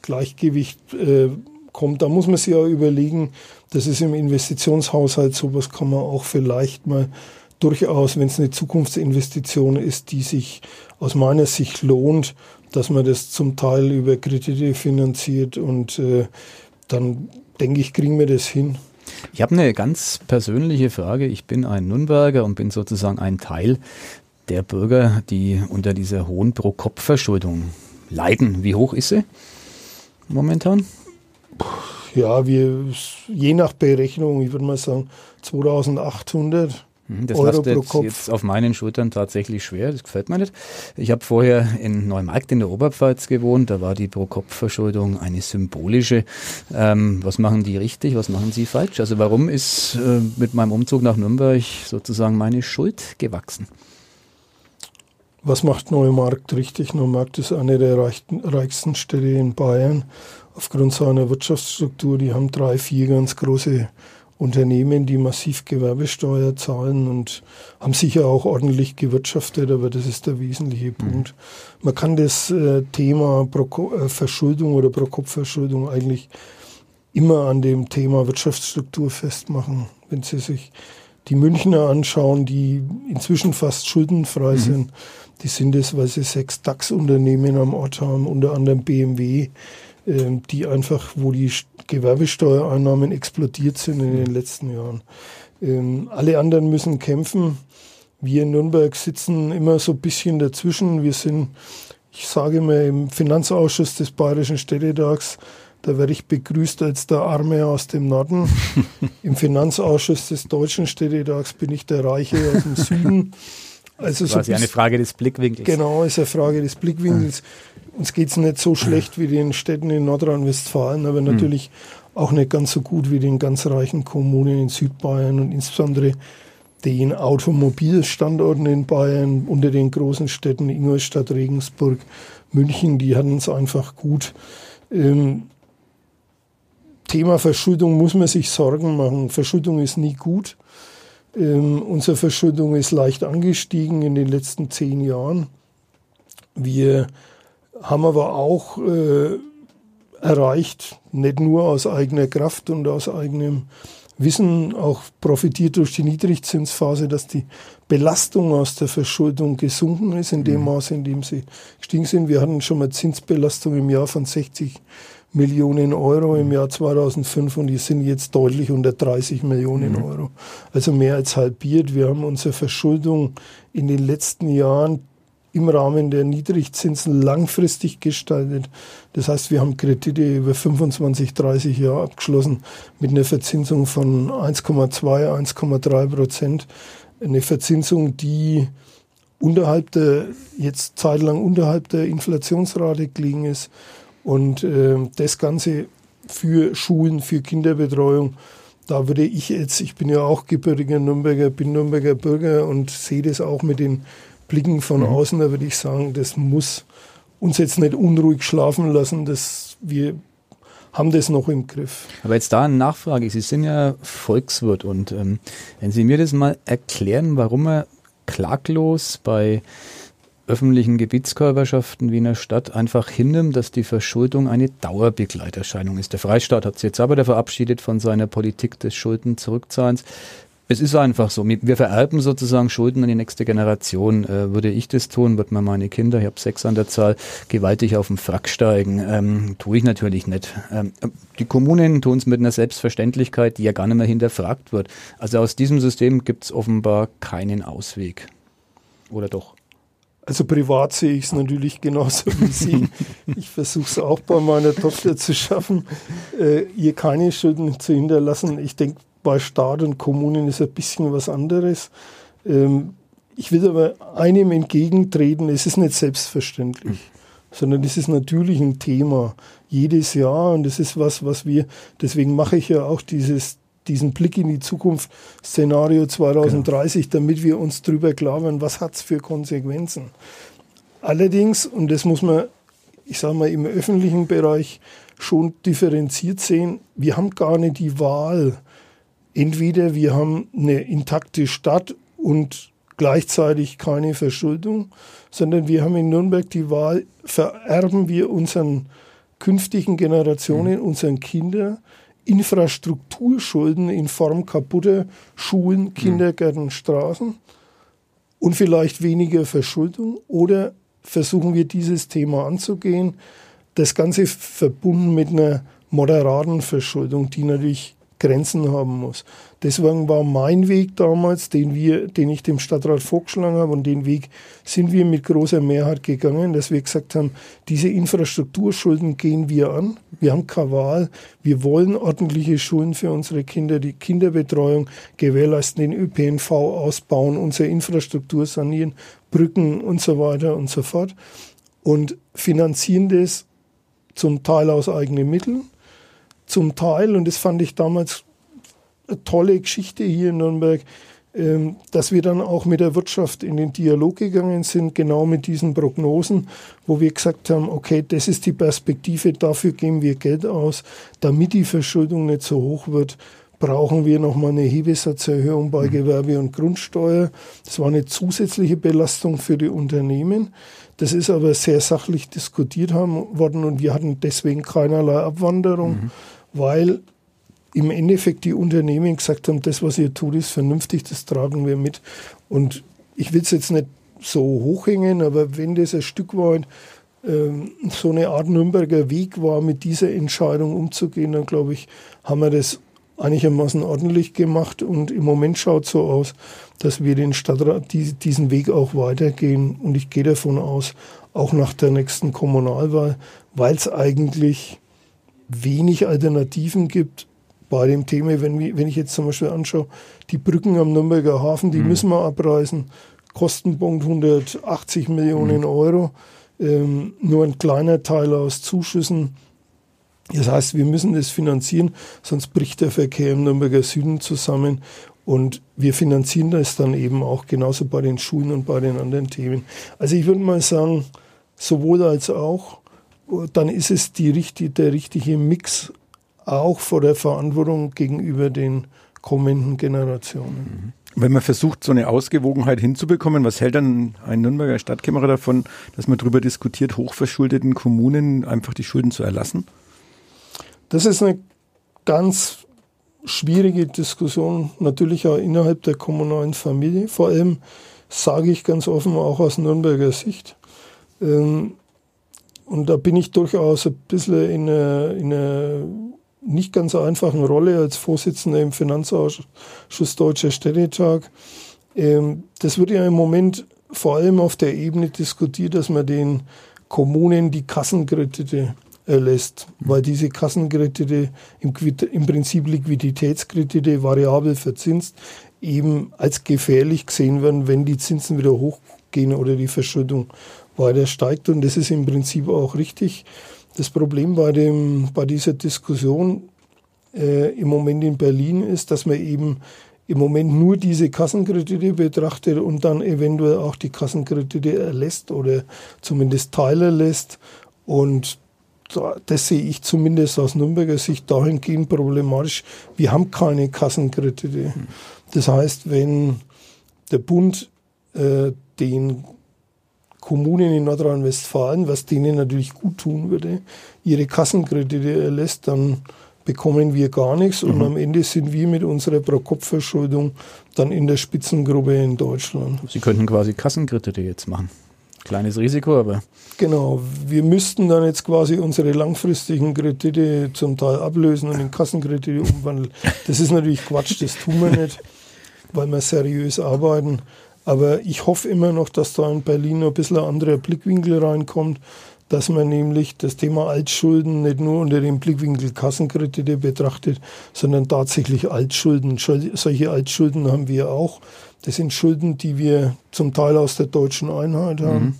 Gleichgewicht äh, kommt. Da muss man sich ja überlegen, das ist im Investitionshaushalt sowas kann man auch vielleicht mal durchaus, wenn es eine Zukunftsinvestition ist, die sich aus meiner Sicht lohnt, dass man das zum Teil über Kredite finanziert und äh, dann denke ich, kriegen wir das hin. Ich habe eine ganz persönliche Frage. Ich bin ein Nürnberger und bin sozusagen ein Teil der Bürger, die unter dieser hohen Pro-Kopf-Verschuldung leiden. Wie hoch ist sie momentan? Ja, wir, je nach Berechnung, ich würde mal sagen 2800 Mhm, das Euro lastet pro jetzt auf meinen Schultern tatsächlich schwer, das gefällt mir nicht. Ich habe vorher in Neumarkt in der Oberpfalz gewohnt, da war die Pro-Kopf-Verschuldung eine symbolische. Ähm, was machen die richtig, was machen sie falsch? Also warum ist äh, mit meinem Umzug nach Nürnberg sozusagen meine Schuld gewachsen? Was macht Neumarkt richtig? Neumarkt ist eine der reichsten Städte in Bayern. Aufgrund seiner Wirtschaftsstruktur, die haben drei, vier ganz große Unternehmen, die massiv Gewerbesteuer zahlen und haben sicher auch ordentlich gewirtschaftet, aber das ist der wesentliche mhm. Punkt. Man kann das äh, Thema Pro äh, Verschuldung oder Pro-Kopf-Verschuldung eigentlich immer an dem Thema Wirtschaftsstruktur festmachen. Wenn Sie sich die Münchner anschauen, die inzwischen fast schuldenfrei mhm. sind, die sind es, weil sie sechs DAX-Unternehmen am Ort haben, unter anderem BMW, die einfach, wo die Gewerbesteuereinnahmen explodiert sind in den letzten Jahren. Ähm, alle anderen müssen kämpfen. Wir in Nürnberg sitzen immer so ein bisschen dazwischen. Wir sind, ich sage mal, im Finanzausschuss des Bayerischen Städtetags. Da werde ich begrüßt als der Arme aus dem Norden. Im Finanzausschuss des Deutschen Städtetags bin ich der Reiche aus dem Süden. Also quasi so eine Frage des Blickwinkels. Genau, ist eine Frage des Blickwinkels. Uns geht es nicht so schlecht wie den Städten in Nordrhein-Westfalen, aber natürlich mhm. auch nicht ganz so gut wie den ganz reichen Kommunen in Südbayern und insbesondere den Automobilstandorten in Bayern unter den großen Städten Ingolstadt, Regensburg, München, die hatten es einfach gut. Ähm, Thema Verschuldung muss man sich Sorgen machen. Verschuldung ist nie gut. Ähm, unsere Verschuldung ist leicht angestiegen in den letzten zehn Jahren. Wir haben aber auch äh, erreicht, nicht nur aus eigener Kraft und aus eigenem Wissen, auch profitiert durch die Niedrigzinsphase, dass die Belastung aus der Verschuldung gesunken ist, in dem mhm. Maße, in dem sie gestiegen sind. Wir hatten schon mal Zinsbelastung im Jahr von 60 Millionen Euro im Jahr 2005 und die sind jetzt deutlich unter 30 Millionen mhm. Euro. Also mehr als halbiert. Wir haben unsere Verschuldung in den letzten Jahren im Rahmen der Niedrigzinsen langfristig gestaltet. Das heißt, wir haben Kredite über 25, 30 Jahre abgeschlossen mit einer Verzinsung von 1,2, 1,3 Prozent. Eine Verzinsung, die unterhalb der, jetzt zeitlang unterhalb der Inflationsrate gelegen ist. Und äh, das Ganze für Schulen, für Kinderbetreuung, da würde ich jetzt, ich bin ja auch gebürtiger Nürnberger, bin Nürnberger Bürger und sehe das auch mit den Blicken von mhm. außen, da würde ich sagen, das muss uns jetzt nicht unruhig schlafen lassen, dass wir haben das noch im Griff. Aber jetzt da eine Nachfrage. Sie sind ja Volkswirt und ähm, wenn Sie mir das mal erklären, warum er klaglos bei öffentlichen Gebietskörperschaften wie in der Stadt einfach hinnimmt, dass die Verschuldung eine Dauerbegleiterscheinung ist. Der Freistaat hat sich jetzt aber verabschiedet von seiner Politik des Schuldenzurückzahlens. Es ist einfach so. Wir vererben sozusagen Schulden an die nächste Generation. Äh, würde ich das tun, wird man meine Kinder, ich habe sechs an der Zahl, gewaltig auf den Frack steigen. Ähm, tue ich natürlich nicht. Ähm, die Kommunen tun es mit einer Selbstverständlichkeit, die ja gar nicht mehr hinterfragt wird. Also aus diesem System gibt es offenbar keinen Ausweg. Oder doch? Also privat sehe ich es natürlich genauso wie Sie. ich versuche es auch bei meiner Tochter zu schaffen, äh, ihr keine Schulden zu hinterlassen. Ich denke, bei Staat und Kommunen ist ein bisschen was anderes. Ähm, ich will aber einem entgegentreten, es ist nicht selbstverständlich, sondern es ist natürlich ein Thema jedes Jahr und es ist was, was wir, deswegen mache ich ja auch dieses, diesen Blick in die Zukunft, Szenario 2030, genau. damit wir uns darüber klar werden, was hat es für Konsequenzen. Allerdings, und das muss man, ich sage mal, im öffentlichen Bereich schon differenziert sehen, wir haben gar nicht die Wahl, entweder wir haben eine intakte Stadt und gleichzeitig keine Verschuldung, sondern wir haben in Nürnberg die Wahl, vererben wir unseren künftigen Generationen, mhm. unseren Kindern, Infrastrukturschulden in Form kaputter Schulen, mhm. Kindergärten, Straßen und vielleicht weniger Verschuldung? Oder versuchen wir dieses Thema anzugehen, das Ganze verbunden mit einer moderaten Verschuldung, die natürlich Grenzen haben muss. Deswegen war mein Weg damals, den wir, den ich dem Stadtrat vorgeschlagen habe und den Weg sind wir mit großer Mehrheit gegangen, dass wir gesagt haben, diese Infrastrukturschulden gehen wir an. Wir haben keine Wahl. Wir wollen ordentliche Schulen für unsere Kinder, die Kinderbetreuung gewährleisten, den ÖPNV ausbauen, unsere Infrastruktur sanieren, Brücken und so weiter und so fort und finanzieren das zum Teil aus eigenen Mitteln zum Teil, und das fand ich damals eine tolle Geschichte hier in Nürnberg, ähm, dass wir dann auch mit der Wirtschaft in den Dialog gegangen sind, genau mit diesen Prognosen, wo wir gesagt haben, okay, das ist die Perspektive, dafür geben wir Geld aus, damit die Verschuldung nicht so hoch wird brauchen wir nochmal eine Hebesatzerhöhung bei mhm. Gewerbe und Grundsteuer. Das war eine zusätzliche Belastung für die Unternehmen. Das ist aber sehr sachlich diskutiert worden und wir hatten deswegen keinerlei Abwanderung. Mhm weil im Endeffekt die Unternehmen gesagt haben, das, was ihr tut, ist vernünftig, das tragen wir mit. Und ich will es jetzt nicht so hochhängen, aber wenn das ein Stück weit ähm, so eine Art Nürnberger Weg war, mit dieser Entscheidung umzugehen, dann glaube ich, haben wir das einigermaßen ordentlich gemacht. Und im Moment schaut so aus, dass wir den Stadtrat die, diesen Weg auch weitergehen. Und ich gehe davon aus, auch nach der nächsten Kommunalwahl, weil es eigentlich wenig Alternativen gibt bei dem Thema, wenn, wenn ich jetzt zum Beispiel anschaue, die Brücken am Nürnberger Hafen, die mhm. müssen wir abreißen. Kostenpunkt 180 Millionen mhm. Euro. Ähm, nur ein kleiner Teil aus Zuschüssen. Das heißt, wir müssen das finanzieren, sonst bricht der Verkehr im Nürnberger Süden zusammen. Und wir finanzieren das dann eben auch genauso bei den Schulen und bei den anderen Themen. Also ich würde mal sagen, sowohl als auch dann ist es die, der richtige Mix auch vor der Verantwortung gegenüber den kommenden Generationen. Mhm. Wenn man versucht, so eine Ausgewogenheit hinzubekommen, was hält dann ein Nürnberger Stadtkämmerer davon, dass man darüber diskutiert, hochverschuldeten Kommunen einfach die Schulden zu erlassen? Das ist eine ganz schwierige Diskussion, natürlich auch innerhalb der kommunalen Familie. Vor allem sage ich ganz offen auch aus Nürnberger Sicht. Ähm, und da bin ich durchaus ein bisschen in einer, in einer nicht ganz einfachen Rolle als Vorsitzender im Finanzausschuss Deutscher Städtetag. Ähm, das wird ja im Moment vor allem auf der Ebene diskutiert, dass man den Kommunen die Kassenkredite erlässt, weil diese Kassenkredite im, im Prinzip Liquiditätskredite variabel verzinst eben als gefährlich gesehen werden, wenn die Zinsen wieder hochgehen oder die Verschuldung weiter steigt. Und das ist im Prinzip auch richtig. Das Problem bei, dem, bei dieser Diskussion äh, im Moment in Berlin ist, dass man eben im Moment nur diese Kassenkredite betrachtet und dann eventuell auch die Kassenkredite erlässt oder zumindest Teile lässt. Und das sehe ich zumindest aus Nürnberger Sicht dahingehend problematisch. Wir haben keine Kassenkredite. Das heißt, wenn der Bund äh, den Kommunen in Nordrhein-Westfalen, was denen natürlich gut tun würde, ihre Kassenkredite erlässt, dann bekommen wir gar nichts und mhm. am Ende sind wir mit unserer Pro-Kopf-Verschuldung dann in der Spitzengruppe in Deutschland. Sie könnten quasi Kassenkredite jetzt machen. Kleines Risiko, aber. Genau, wir müssten dann jetzt quasi unsere langfristigen Kredite zum Teil ablösen und in Kassenkredite umwandeln. Das ist natürlich Quatsch, das tun wir nicht, weil wir seriös arbeiten. Aber ich hoffe immer noch, dass da in Berlin ein bisschen ein anderer Blickwinkel reinkommt, dass man nämlich das Thema Altschulden nicht nur unter dem Blickwinkel Kassenkredite betrachtet, sondern tatsächlich Altschulden. Solche Altschulden haben wir auch. Das sind Schulden, die wir zum Teil aus der deutschen Einheit haben. Mhm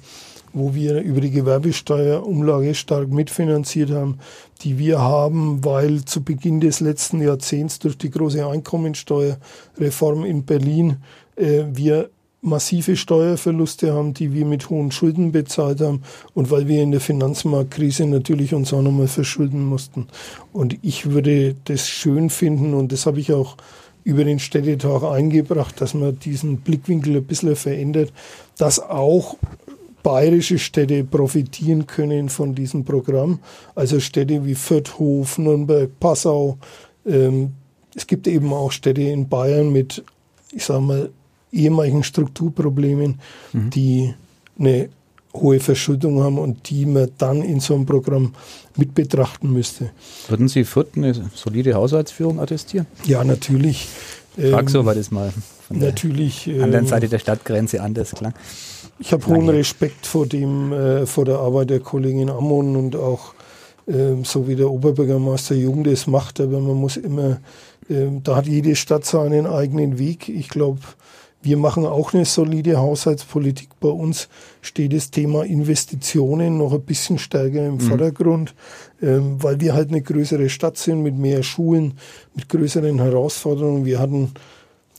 wo wir über die Gewerbesteuerumlage stark mitfinanziert haben, die wir haben, weil zu Beginn des letzten Jahrzehnts durch die große Einkommensteuerreform in Berlin äh, wir massive Steuerverluste haben, die wir mit hohen Schulden bezahlt haben und weil wir in der Finanzmarktkrise natürlich uns auch nochmal verschulden mussten. Und ich würde das schön finden und das habe ich auch über den Städtetag eingebracht, dass man diesen Blickwinkel ein bisschen verändert, dass auch bayerische Städte profitieren können von diesem Programm. Also Städte wie Fürth, Hof, Nürnberg, Passau. Ähm, es gibt eben auch Städte in Bayern mit, ich sage mal, ehemaligen Strukturproblemen, mhm. die eine hohe Verschuldung haben und die man dann in so einem Programm mit betrachten müsste. Würden Sie Fürth eine solide Haushaltsführung attestieren? Ja, natürlich. Frag ähm, so, weil das mal von natürlich, der anderen ähm, Seite der Stadtgrenze anders klang. Ich habe hohen Respekt vor dem, äh, vor der Arbeit der Kollegin Ammon und auch äh, so wie der Oberbürgermeister Jung das macht, aber man muss immer, äh, da hat jede Stadt seinen eigenen Weg. Ich glaube, wir machen auch eine solide Haushaltspolitik. Bei uns steht das Thema Investitionen noch ein bisschen stärker im mhm. Vordergrund, ähm, weil wir halt eine größere Stadt sind mit mehr Schulen, mit größeren Herausforderungen. Wir hatten,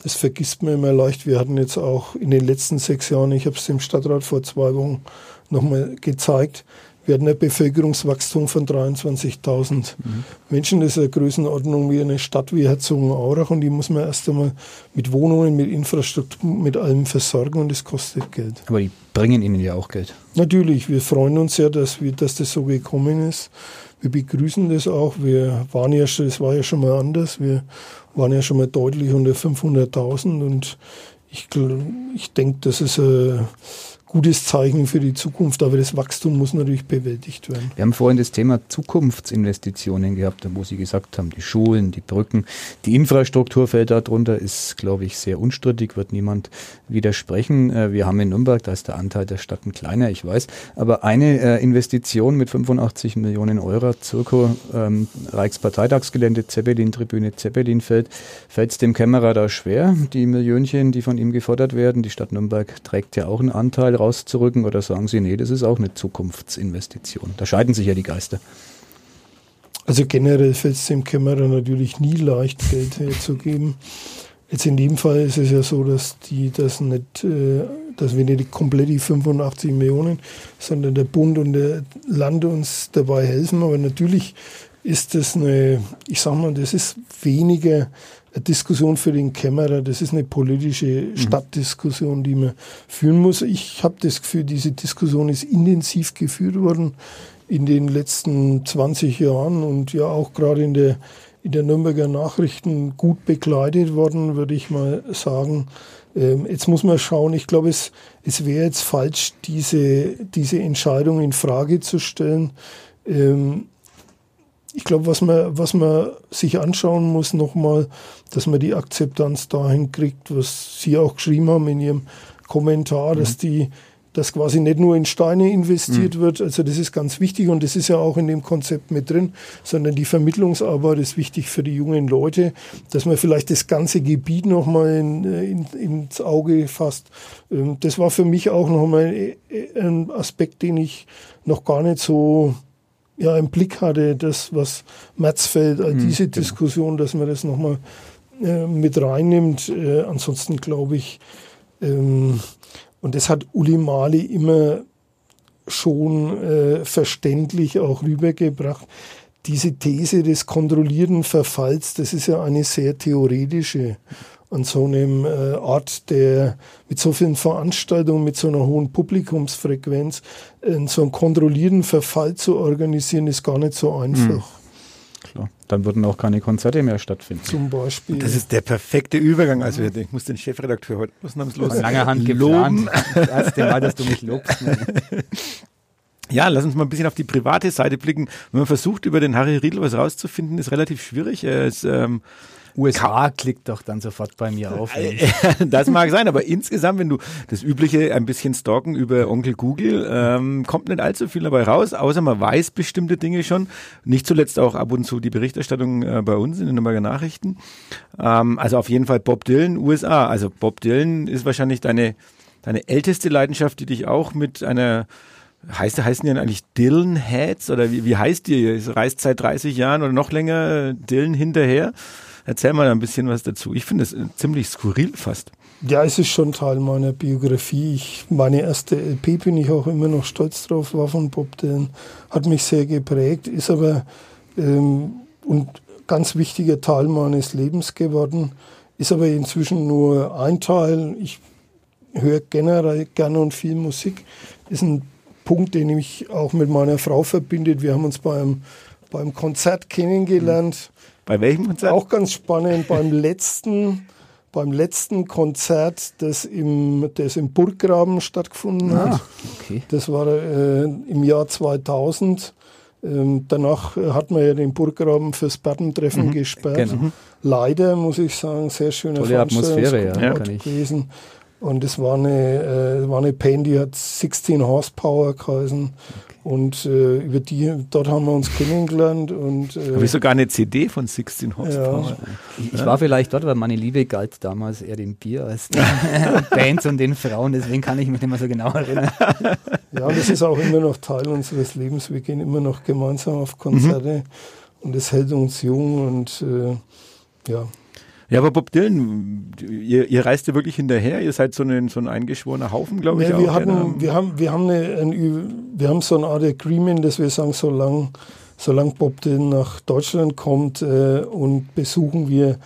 das vergisst man immer leicht, wir hatten jetzt auch in den letzten sechs Jahren, ich habe es dem Stadtrat vor zwei Wochen nochmal gezeigt, wir hatten ein Bevölkerungswachstum von 23.000 mhm. Menschen. Das ist eine Größenordnung wie eine Stadt wie Herzogenaurach und die muss man erst einmal mit Wohnungen, mit Infrastruktur, mit allem versorgen und das kostet Geld. Aber die bringen Ihnen ja auch Geld. Natürlich, wir freuen uns sehr, dass, wir, dass das so gekommen ist. Wir begrüßen das auch. Wir waren ja schon, es war ja schon mal anders. Wir waren ja schon mal deutlich unter 500.000 und ich, ich denke, das ist eine gutes Zeichen für die Zukunft, aber das Wachstum muss natürlich bewältigt werden. Wir haben vorhin das Thema Zukunftsinvestitionen gehabt, wo Sie gesagt haben, die Schulen, die Brücken, die Infrastruktur fällt darunter, ist, glaube ich, sehr unstrittig, wird niemand widersprechen. Äh, wir haben in Nürnberg, da ist der Anteil der Stadt ein kleiner, ich weiß, aber eine äh, Investition mit 85 Millionen Euro, Zirko, ähm, Reichsparteitagsgelände, Zeppelin-Tribüne, Zeppelinfeld, fällt es dem Kämmerer da schwer, die Millionchen, die von ihm gefordert werden. Die Stadt Nürnberg trägt ja auch einen Anteil rauszurücken oder sagen Sie, nee, das ist auch eine Zukunftsinvestition? Da scheiden sich ja die Geister. Also generell fällt es dem Kämmerer natürlich nie leicht, Geld herzugeben. Jetzt in dem Fall ist es ja so, dass die das nicht, äh, dass wir nicht komplett die 85 Millionen, sondern der Bund und der Land uns dabei helfen. Aber natürlich ist das eine, ich sag mal, das ist weniger Diskussion für den Kämmerer, das ist eine politische mhm. Stadtdiskussion, die man führen muss. Ich habe das Gefühl, diese Diskussion ist intensiv geführt worden in den letzten 20 Jahren und ja auch gerade in der, in der Nürnberger Nachrichten gut begleitet worden, würde ich mal sagen. Ähm, jetzt muss man schauen, ich glaube, es, es wäre jetzt falsch, diese, diese Entscheidung in Frage zu stellen. Ähm, ich glaube, was man, was man sich anschauen muss nochmal, dass man die Akzeptanz dahin kriegt, was Sie auch geschrieben haben in Ihrem Kommentar, mhm. dass die, dass quasi nicht nur in Steine investiert mhm. wird, also das ist ganz wichtig und das ist ja auch in dem Konzept mit drin, sondern die Vermittlungsarbeit ist wichtig für die jungen Leute, dass man vielleicht das ganze Gebiet nochmal in, in, ins Auge fasst. Ähm, das war für mich auch nochmal ein Aspekt, den ich noch gar nicht so ja im Blick hatte, das, was Metzfeld, all mhm, diese mhm, Diskussion, dass man das nochmal äh, mit reinnimmt. Äh, ansonsten glaube ich, ähm, und das hat Uli Mali immer schon äh, verständlich auch rübergebracht. Diese These des kontrollierten Verfalls, das ist ja eine sehr theoretische an so einem äh, Ort, der mit so vielen Veranstaltungen, mit so einer hohen Publikumsfrequenz, äh, so einen kontrollierten Verfall zu organisieren, ist gar nicht so einfach. Mhm. Klar. Dann würden auch keine Konzerte mehr stattfinden. Zum Beispiel. Das ist der perfekte Übergang. Also ich muss den Chefredakteur heute ausnahmslos Von langer Hand loben. Das erste Mal, dass du mich lobst. Ja, lass uns mal ein bisschen auf die private Seite blicken. Wenn man versucht, über den Harry Riedl was rauszufinden, ist relativ schwierig. Er ist ähm, USA klickt doch dann sofort bei mir auf. das mag sein, aber insgesamt, wenn du das übliche ein bisschen stalken über Onkel Google, ähm, kommt nicht allzu viel dabei raus, außer man weiß bestimmte Dinge schon. Nicht zuletzt auch ab und zu die Berichterstattung äh, bei uns in den Nürnberger Nachrichten. Ähm, also auf jeden Fall Bob Dylan, USA. Also Bob Dylan ist wahrscheinlich deine, deine älteste Leidenschaft, die dich auch mit einer Heißt, heißen die eigentlich Dylan Heads oder wie, wie heißt die? Es reist seit 30 Jahren oder noch länger Dylan hinterher. Erzähl mal ein bisschen was dazu. Ich finde es äh, ziemlich skurril fast. Ja, es ist schon Teil meiner Biografie. Ich, meine erste LP bin ich auch immer noch stolz drauf, war von Bob Dylan. Hat mich sehr geprägt, ist aber ähm, und ganz wichtiger Teil meines Lebens geworden, ist aber inzwischen nur ein Teil. Ich höre generell gerne und viel Musik. Ist ein Punkt, den mich auch mit meiner Frau verbindet. Wir haben uns beim, beim Konzert kennengelernt. Bei welchem Konzert? Auch ganz spannend. beim letzten, beim letzten Konzert, das im, das im Burggraben stattgefunden Ah, hat. okay. Das war äh, im Jahr 2000. Ähm, danach hat man ja den Burggraben fürs Battentreffen gesperrt. genau. Leider, muss ich sagen, sehr schöne Tolle Atmosphäre, ja, ich- gewesen. Und es war eine, äh, war eine Pain, die hat 16 Horsepower geheißen. Und äh, über die, dort haben wir uns kennengelernt. Und, äh, Habe ich sogar eine CD von 16 Horsepower. Ich, ich war vielleicht dort, weil meine Liebe galt damals eher dem Bier als den Bands und den Frauen, deswegen kann ich mich nicht mehr so genau erinnern. Ja, das ist auch immer noch Teil unseres Lebens. Wir gehen immer noch gemeinsam auf Konzerte und das hält uns jung und äh, ja. Ja, aber Bob Dylan, ihr, ihr reist ja wirklich hinterher, ihr seid so ein, so ein eingeschworener Haufen, glaube ich. ja wir, hatten, wir, haben, wir, haben eine, ein, wir haben so eine Art Agreement, dass wir sagen, solange solang Bob Dylan nach Deutschland kommt äh, und besuchen wir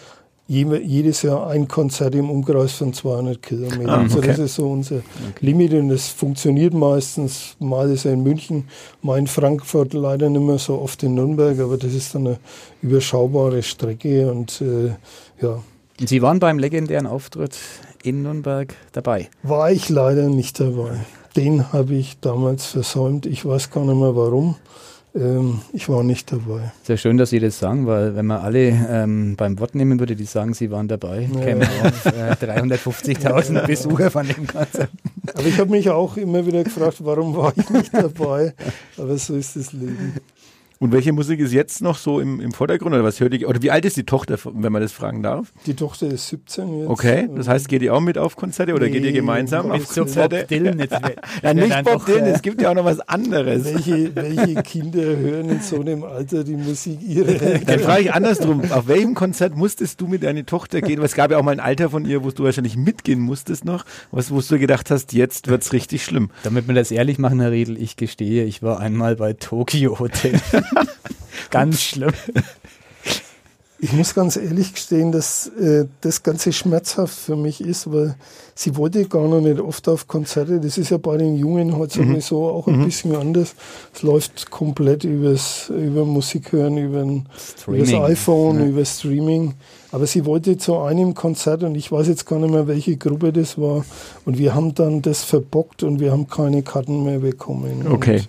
je, jedes Jahr ein Konzert im Umkreis von 200 Kilometern. Ah, Also okay. das ist so unser Limit und das funktioniert meistens. Mal ist er in München, mal in Frankfurt, leider nicht mehr so oft in Nürnberg, aber das ist dann eine überschaubare Strecke und äh, ja, Und Sie waren beim legendären Auftritt in Nürnberg dabei. war ich leider nicht dabei. Den habe ich damals versäumt. Ich weiß gar nicht mehr warum. Ähm, ich war nicht dabei. Sehr schön, dass Sie das sagen, weil wenn man alle ähm, beim Wort nehmen würde, die sagen, sie waren dabei, Ja. kämen auf äh, 350.000 Besucher von dem Konzert. Aber ich habe mich auch immer wieder gefragt, warum war ich nicht dabei. Aber so ist das Leben. Und welche Musik ist jetzt noch so im, im Vordergrund? Oder was hört ihr? Oder wie alt ist die Tochter, wenn man das fragen darf? Die Tochter ist 17 jetzt. Okay, das heißt, geht ihr auch mit auf Konzerte oder geht ihr Nee, gemeinsam auf Konzerte? Dylan jetzt. Ja, nicht Bob Dylan, es gibt ja auch noch was anderes. welche, welche Kinder hören in so einem Alter die Musik ihrer Dann frage ich andersrum, auf welchem Konzert musstest du mit deiner Tochter gehen? Weil es gab ja auch mal ein Alter von ihr, wo du wahrscheinlich mitgehen musstest noch, was, wo du gedacht hast, jetzt wird's richtig schlimm. Damit wir das ehrlich machen, Herr Riedel, ich gestehe, ich war einmal bei Tokyo Hotel. Ganz schlimm. Ich muss ganz ehrlich gestehen, dass äh, das Ganze schmerzhaft für mich ist, weil sie wollte gar noch nicht oft auf Konzerte. Das ist ja bei den Jungen heute sowieso auch ein bisschen anders. Es läuft komplett übers, über Musik hören, über, ein, über das iPhone, Ja. über Streaming. Aber sie wollte zu einem Konzert und ich weiß jetzt gar nicht mehr, welche Gruppe das war. Und wir haben dann das verbockt und wir haben keine Karten mehr bekommen. Okay. Und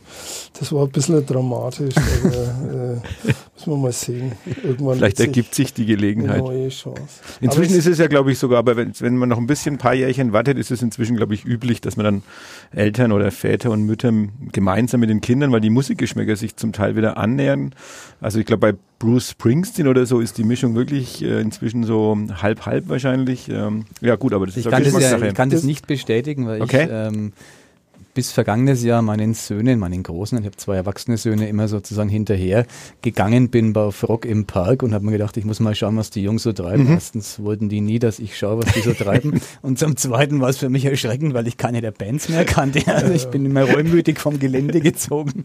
das war ein bisschen dramatisch, aber äh, müssen wir mal sehen. Irgendwann Vielleicht ergibt sich die Gelegenheit. neue Chance. Inzwischen Aber ist es ja, glaube ich, sogar, aber wenn, wenn man noch ein bisschen ein paar Jährchen wartet, ist es inzwischen, glaube ich, üblich, dass man dann Eltern oder Väter und Mütter gemeinsam mit den Kindern, weil die Musikgeschmäcker sich zum Teil wieder annähern. Also ich glaube, bei Bruce Springsteen oder so ist die Mischung wirklich äh, inzwischen so halb-halb wahrscheinlich. Ähm, ja gut, aber das Ich ist kann, das, ja, ich kann das nicht bestätigen, weil Okay. ich ähm, bis vergangenes Jahr meinen Söhnen, meinen Großen, ich habe zwei erwachsene Söhne, immer sozusagen hinterher gegangen bin bei Rock im Park und habe mir gedacht, ich muss mal schauen, was die Jungs so treiben. Erstens wollten die nie, dass ich schaue, was die so treiben. Und zum Zweiten war es für mich erschreckend, weil ich keine der Bands mehr kannte. Also ich bin immer reumütig vom Gelände gezogen.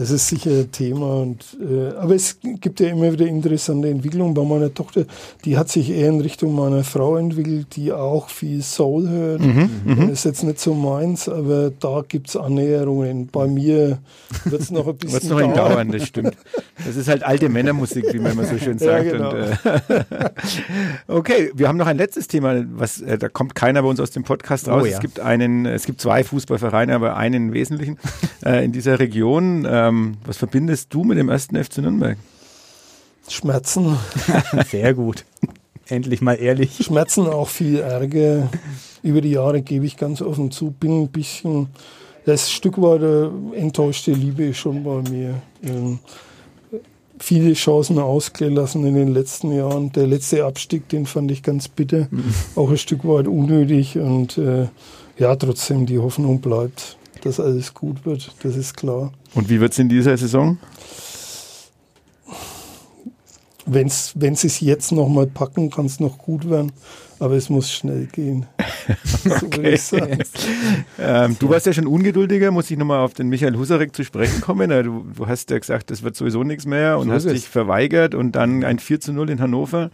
Das ist sicher ein Thema. Und, äh, aber es gibt ja immer wieder interessante Entwicklungen. Bei meiner Tochter, die hat sich eher in Richtung meiner Frau entwickelt, die auch viel Soul hört. Mhm, Das ist jetzt nicht so meins, aber da gibt es Annäherungen. Bei mir wird es noch ein bisschen Wird noch ein dauern, das stimmt. Das ist halt alte Männermusik, wie man immer so schön Ja, sagt. genau. und, äh, okay, wir haben noch ein letztes Thema, was äh, da kommt keiner bei uns aus dem Podcast raus. Oh ja. Es gibt einen, es gibt zwei Fußballvereine, aber einen im Wesentlichen äh, in dieser Region. Ähm, was verbindest du mit dem ersten FC Nürnberg? Schmerzen. Sehr gut. Endlich mal ehrlich. Schmerzen, auch viel Ärger. Über die Jahre gebe ich ganz offen zu, bin ein bisschen, das Stück weit enttäuschte Liebe schon bei mir. Ähm, viele Chancen ausgelassen in den letzten Jahren. Der letzte Abstieg, den fand ich ganz bitter, auch ein Stück weit unnötig und äh, ja, trotzdem die Hoffnung bleibt, dass alles gut wird, das ist klar. Und wie wird's in dieser Saison? Wenn sie es jetzt nochmal packen, kann es noch gut werden, aber es muss schnell gehen. So ich sagen. Ähm, du warst ja schon ungeduldiger, muss ich nochmal auf den Michael Husarek zu sprechen kommen. Du, du hast ja gesagt, das wird sowieso nichts mehr und So hast dich es. verweigert und dann ein 4 zu 0 in Hannover.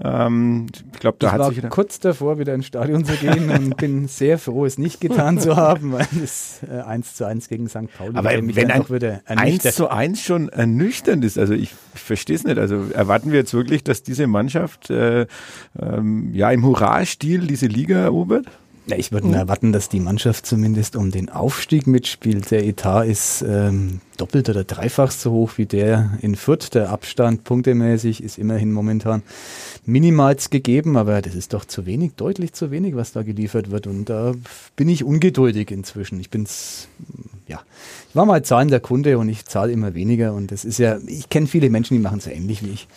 Ähm, ich glaube, da ich hat war sich kurz davor, wieder ins Stadion zu gehen und bin sehr froh, es nicht getan zu haben, weil es äh, 1 zu 1 gegen St. Pauli aber wenn ein wieder 1 ernüchtert. zu 1 schon ernüchternd ist, also ich, ich verstehe es nicht. Also erwarten wir jetzt wirklich, dass diese Mannschaft äh, ähm, ja im Hurra-Stil diese Liga erobert? Ja, ich würde erwarten, dass die Mannschaft zumindest um den Aufstieg mitspielt. Der Etat ist ähm, doppelt oder dreifach so hoch wie der in Fürth. Der Abstand punktemäßig ist immerhin momentan minimals gegeben, aber das ist doch zu wenig, deutlich zu wenig, was da geliefert wird. Und da bin ich ungeduldig inzwischen. Ich bin's, ja, ich war mal zahlender Kunde und ich zahle immer weniger. Und das ist ja, ich kenne viele Menschen, die machen es so ähnlich wie ich.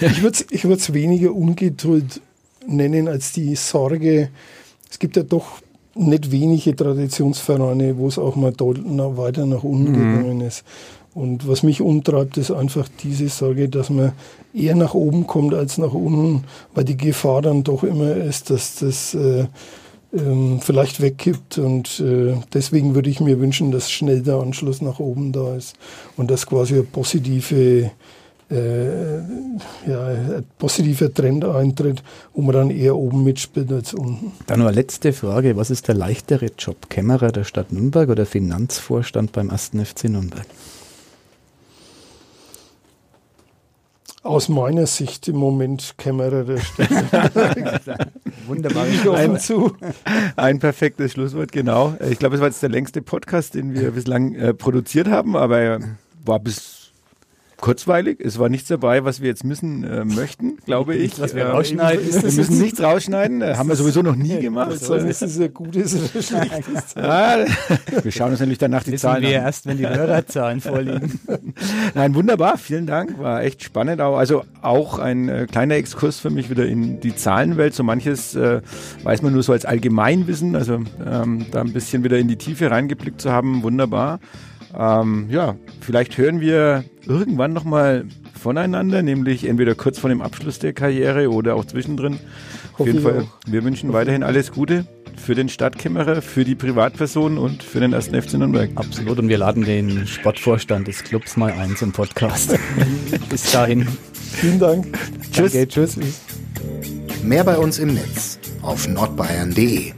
Ich würde es ich weniger Ungeduld nennen als die Sorge. Es gibt ja doch nicht wenige Traditionsvereine, wo es auch mal weiter nach unten gegangen ist. Und was mich umtreibt, ist einfach diese Sorge, dass man eher nach oben kommt als nach unten, weil die Gefahr dann doch immer ist, dass das äh, ähm, vielleicht wegkippt. Und äh, deswegen würde ich mir wünschen, dass schnell der Anschluss nach oben da ist und dass quasi eine positive äh, ja, ein positiver Trend eintritt, wo man dann eher oben mitspielt als unten. Dann nur letzte Frage. Was ist der leichtere Job? Kämmerer der Stadt Nürnberg oder Finanzvorstand beim 1. FC Nürnberg? Aus meiner Sicht im Moment Kämmerer der Stadt. Wunderbar. Zu. Ein perfektes Schlusswort, genau. Ich glaube, es war jetzt der längste Podcast, den wir bislang äh, produziert haben, aber er war bis kurzweilig. Es war nichts dabei, was wir jetzt missen äh, möchten, glaube ich. Was wir Äh, rausschneiden. Wir müssen nichts rausschneiden. Äh, haben wir sowieso noch nie gemacht. Sagen, ist es ein gutes oder schlechtes? Ah, wir schauen uns natürlich danach die Wissen Zahlen wir an. erst, wenn die Hörerzahlen vorliegen. Nein, wunderbar, vielen Dank. War echt spannend. Auch- Also auch ein äh, kleiner Exkurs für mich wieder in die Zahlenwelt. So manches äh, weiß man nur so als Allgemeinwissen. Also ähm, da ein bisschen wieder in die Tiefe reingeblickt zu haben, wunderbar. Ähm, ja, vielleicht hören wir irgendwann nochmal voneinander, nämlich entweder kurz vor dem Abschluss der Karriere oder auch zwischendrin. Auf Hoffe jeden Fall, auch. wir wünschen weiterhin alles Gute für den Stadtkämmerer, für die Privatperson und für den ersten FC Nürnberg. Absolut. Und wir laden den Sportvorstand des Clubs mal ein zum Podcast. Bis dahin. Vielen Dank. Tschüss. Danke, tschüss. Mehr bei uns im Netz auf nordbayern.de.